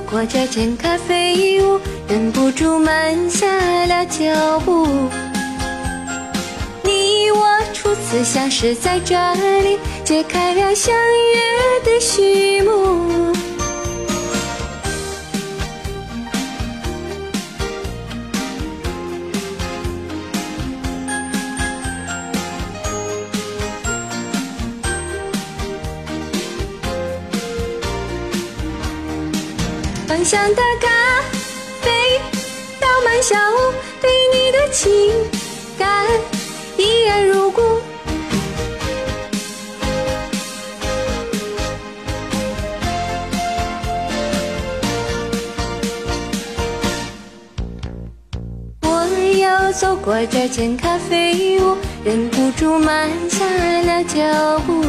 过这间咖啡屋，忍不住慢下了脚步。你我初次相识在这里，揭开了相遇芳香的咖啡倒满小屋，对你的情感依然如故。我又走过这间咖啡屋，忍不住慢下了脚步。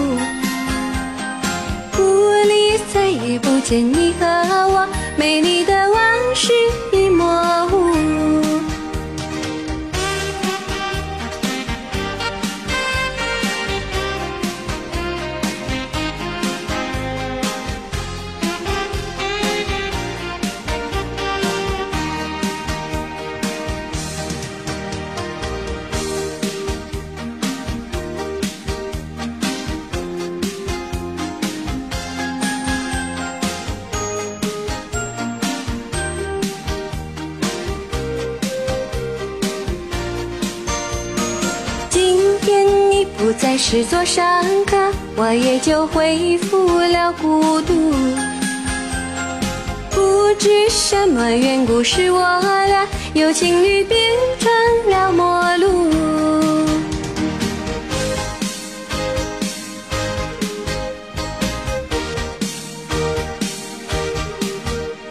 见你和我，美丽的往事不再是座上客，我也就恢复了孤独。不知什么缘故，使我俩由情侣变成了陌路。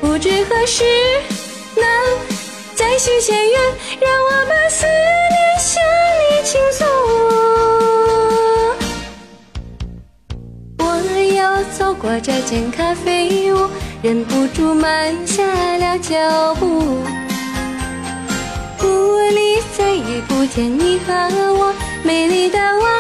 不知何时能再续前缘，让我把思念向走过这间咖啡屋，忍不住慢下了脚步。屋里再也不见你和我，美丽的我。